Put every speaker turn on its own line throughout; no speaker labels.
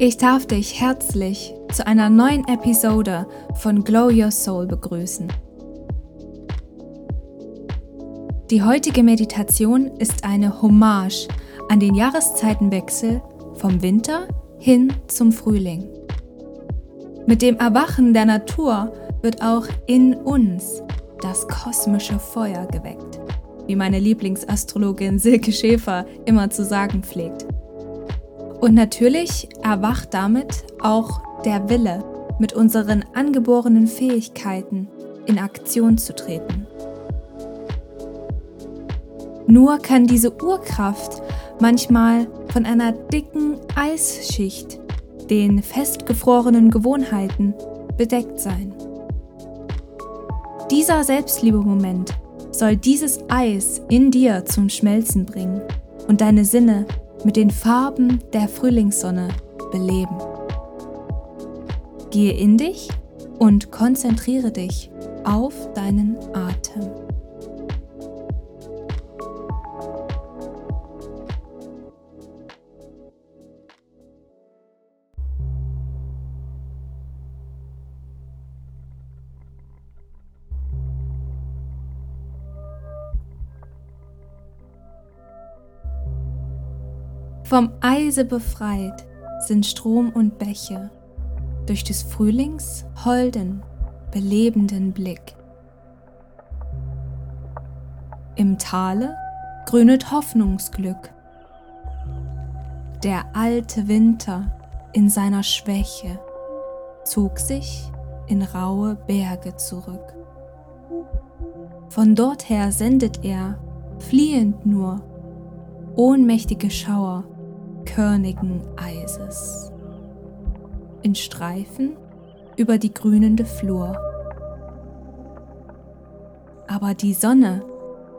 Ich darf dich herzlich zu einer neuen Episode von Glow Your Soul begrüßen. Die heutige Meditation ist eine Hommage an den Jahreszeitenwechsel vom Winter hin zum Frühling. Mit dem Erwachen der Natur wird auch in uns das kosmische Feuer geweckt, wie meine Lieblingsastrologin Silke Schäfer immer zu sagen pflegt. Und natürlich erwacht damit auch der Wille, mit unseren angeborenen Fähigkeiten in Aktion zu treten. Nur kann diese Urkraft manchmal von einer dicken Eisschicht, den festgefrorenen Gewohnheiten, bedeckt sein. Dieser Selbstliebe-Moment soll dieses Eis in dir zum Schmelzen bringen und deine Sinne mit den Farben der Frühlingssonne beleben. Gehe in dich und konzentriere dich auf deinen Vom Eise befreit sind Strom und Bäche durch des Frühlings holden, belebenden Blick. Im Tale grünet Hoffnungsglück. Der alte Winter in seiner Schwäche zog sich in raue Berge zurück. Von dorther sendet er, fliehend nur, ohnmächtige Schauer körnigen Eises. In Streifen über die grünende Flur. Aber die Sonne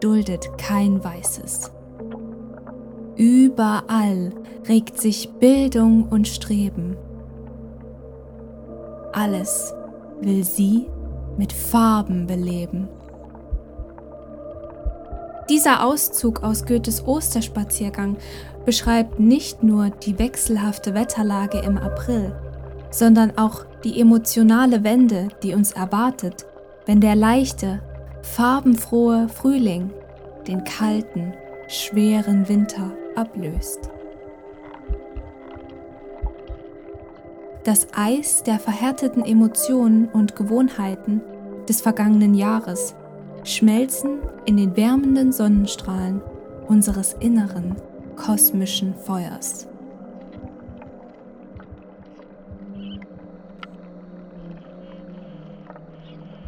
duldet kein Weißes. Überall regt sich Bildung und Streben. Alles will sie mit Farben beleben. Dieser Auszug aus Goethes Osterspaziergang beschreibt nicht nur die wechselhafte Wetterlage im April, sondern auch die emotionale Wende, die uns erwartet, wenn der leichte, farbenfrohe Frühling den kalten, schweren Winter ablöst. Das Eis der verhärteten Emotionen und Gewohnheiten des vergangenen Jahres schmelzen in den wärmenden Sonnenstrahlen unseres inneren kosmischen Feuers.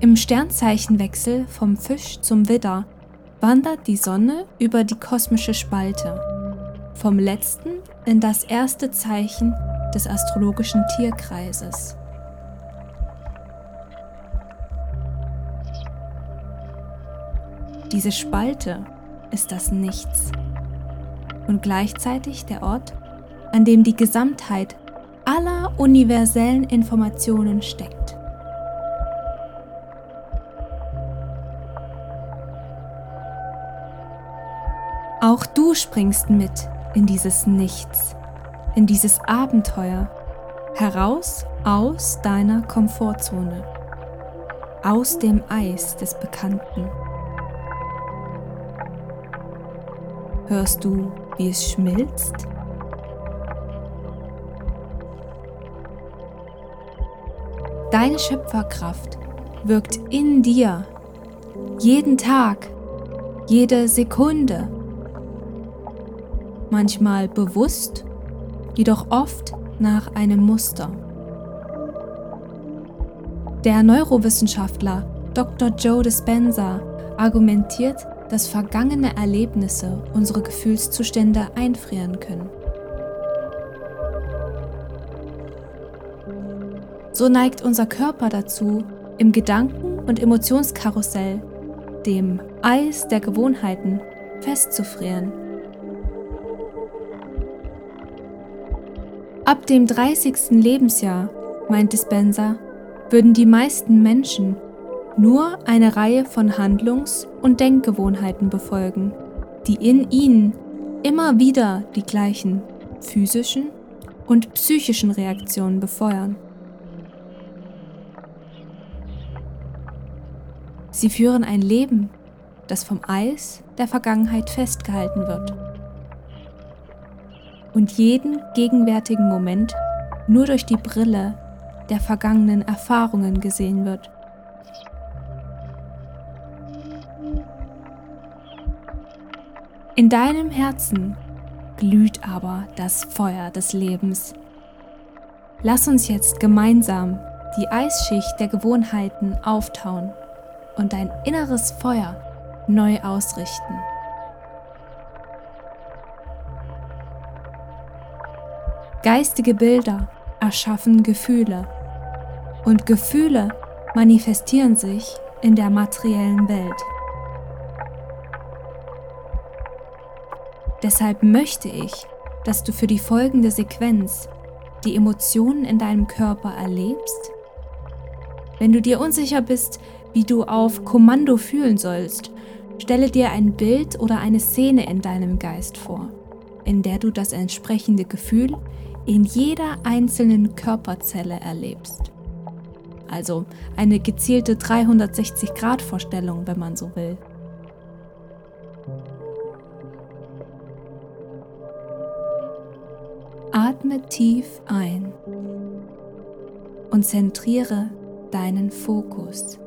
Im Sternzeichenwechsel vom Fisch zum Widder wandert die Sonne über die kosmische Spalte, vom letzten in das erste Zeichen des astrologischen Tierkreises. Diese Spalte ist das Nichts und gleichzeitig der Ort, an dem die Gesamtheit aller universellen Informationen steckt. Auch du springst mit in dieses Nichts, in dieses Abenteuer, heraus aus deiner Komfortzone, aus dem Eis des Bekannten. Hörst du, wie es schmilzt? Deine Schöpferkraft wirkt in dir, jeden Tag, jede Sekunde. Manchmal bewusst, jedoch oft nach einem Muster. Der Neurowissenschaftler Dr. Joe Dispenza argumentiert, dass vergangene Erlebnisse unsere Gefühlszustände einfrieren können. So neigt unser Körper dazu, im Gedanken- und Emotionskarussell, dem Eis der Gewohnheiten, festzufrieren. Ab dem 30. Lebensjahr, meint Dispenser, würden die meisten Menschen nur eine Reihe von Handlungs- und Denkgewohnheiten befolgen, die in ihnen immer wieder die gleichen physischen, und psychischen Reaktionen befeuern. Sie führen ein Leben, das vom Eis der Vergangenheit festgehalten wird und jeden gegenwärtigen Moment nur durch die Brille der vergangenen Erfahrungen gesehen wird. In deinem Herzen glüht aber das Feuer des Lebens. Lass uns jetzt gemeinsam die Eisschicht der Gewohnheiten auftauen und dein inneres Feuer neu ausrichten. Geistige Bilder erschaffen Gefühle und Gefühle manifestieren sich in der materiellen Welt. Deshalb möchte ich, dass du für die folgende Sequenz die Emotionen in deinem Körper erlebst. Wenn du dir unsicher bist, wie du auf Kommando fühlen sollst, stelle dir ein Bild oder eine Szene in deinem Geist vor, in der du das entsprechende Gefühl in jeder einzelnen Körperzelle erlebst. Also eine gezielte 360-Grad-Vorstellung, wenn man so will. Atme tief ein und zentriere deinen Fokus.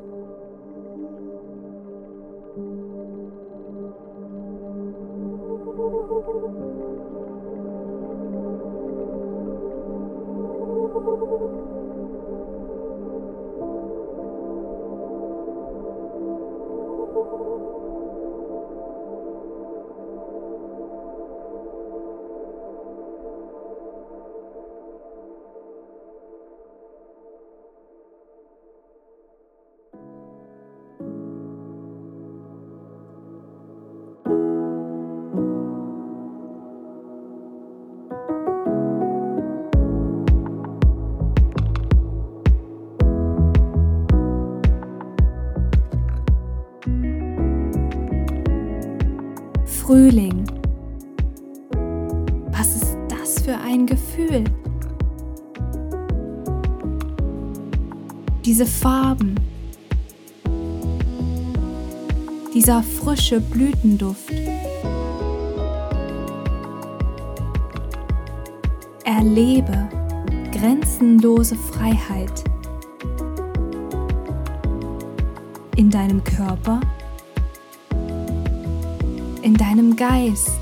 Frühling. Was ist das für ein Gefühl? Diese Farben, dieser frische Blütenduft. Erlebe grenzenlose Freiheit in deinem Körper in deinem Geist.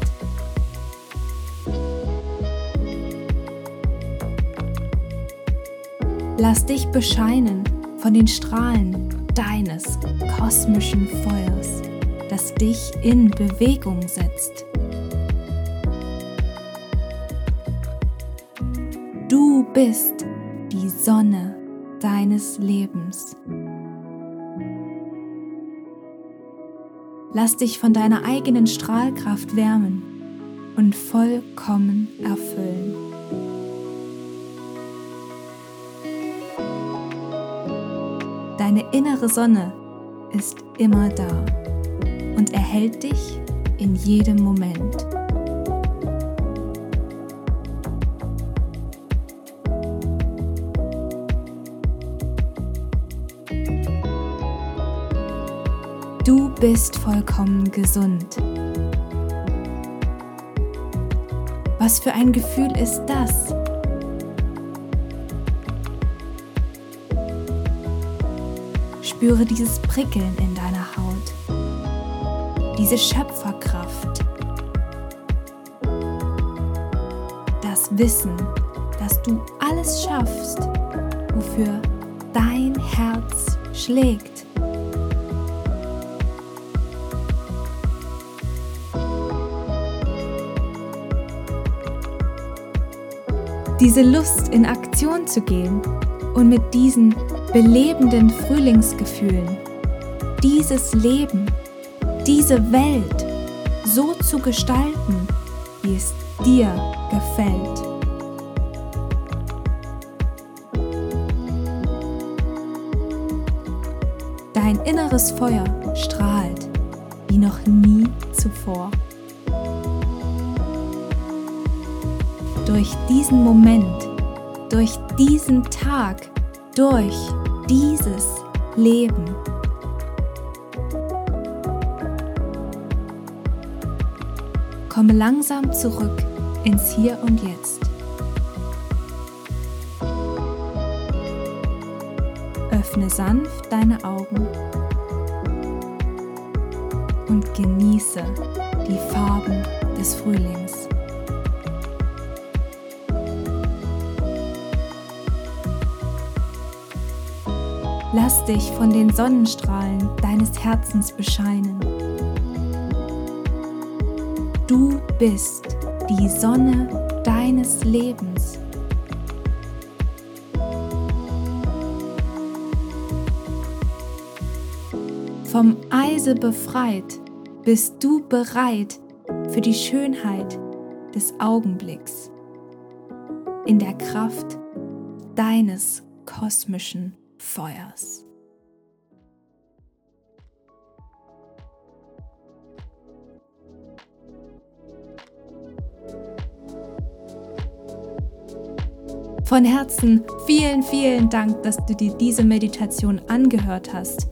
Lass dich bescheinen von den Strahlen deines kosmischen Feuers, das dich in Bewegung setzt. Du bist die Sonne deines Lebens. Lass dich von deiner eigenen Strahlkraft wärmen und vollkommen erfüllen. Deine innere Sonne ist immer da und erhält dich in jedem Moment. Bist vollkommen gesund. Was für ein Gefühl ist das? Spüre dieses Prickeln in deiner Haut, diese Schöpferkraft, das Wissen, dass du alles schaffst, wofür dein Herz schlägt. Diese Lust in Aktion zu gehen und mit diesen belebenden Frühlingsgefühlen dieses Leben, diese Welt so zu gestalten, wie es dir gefällt. Dein inneres Feuer strahlt wie noch nie zuvor. Durch diesen Moment, durch diesen Tag, durch dieses Leben. Komme langsam zurück ins Hier und Jetzt. Öffne sanft deine Augen und genieße die Farben des Frühlings. Lass dich von den Sonnenstrahlen deines Herzens bescheinen. Du bist die Sonne deines Lebens. Vom Eise befreit bist du bereit für die Schönheit des Augenblicks in der Kraft deines kosmischen Feuers. Von Herzen vielen, vielen Dank, dass du dir diese Meditation angehört hast.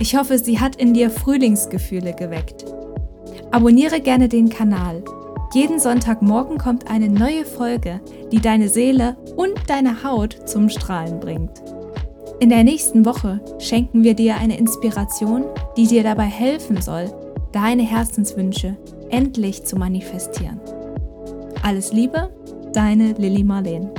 Ich hoffe, sie hat in dir Frühlingsgefühle geweckt. Abonniere gerne den Kanal. Jeden Sonntagmorgen kommt eine neue Folge, die deine Seele und deine Haut zum Strahlen bringt. In der nächsten Woche schenken wir dir eine Inspiration, die dir dabei helfen soll, deine Herzenswünsche endlich zu manifestieren. Alles Liebe, deine Lilly Marleen.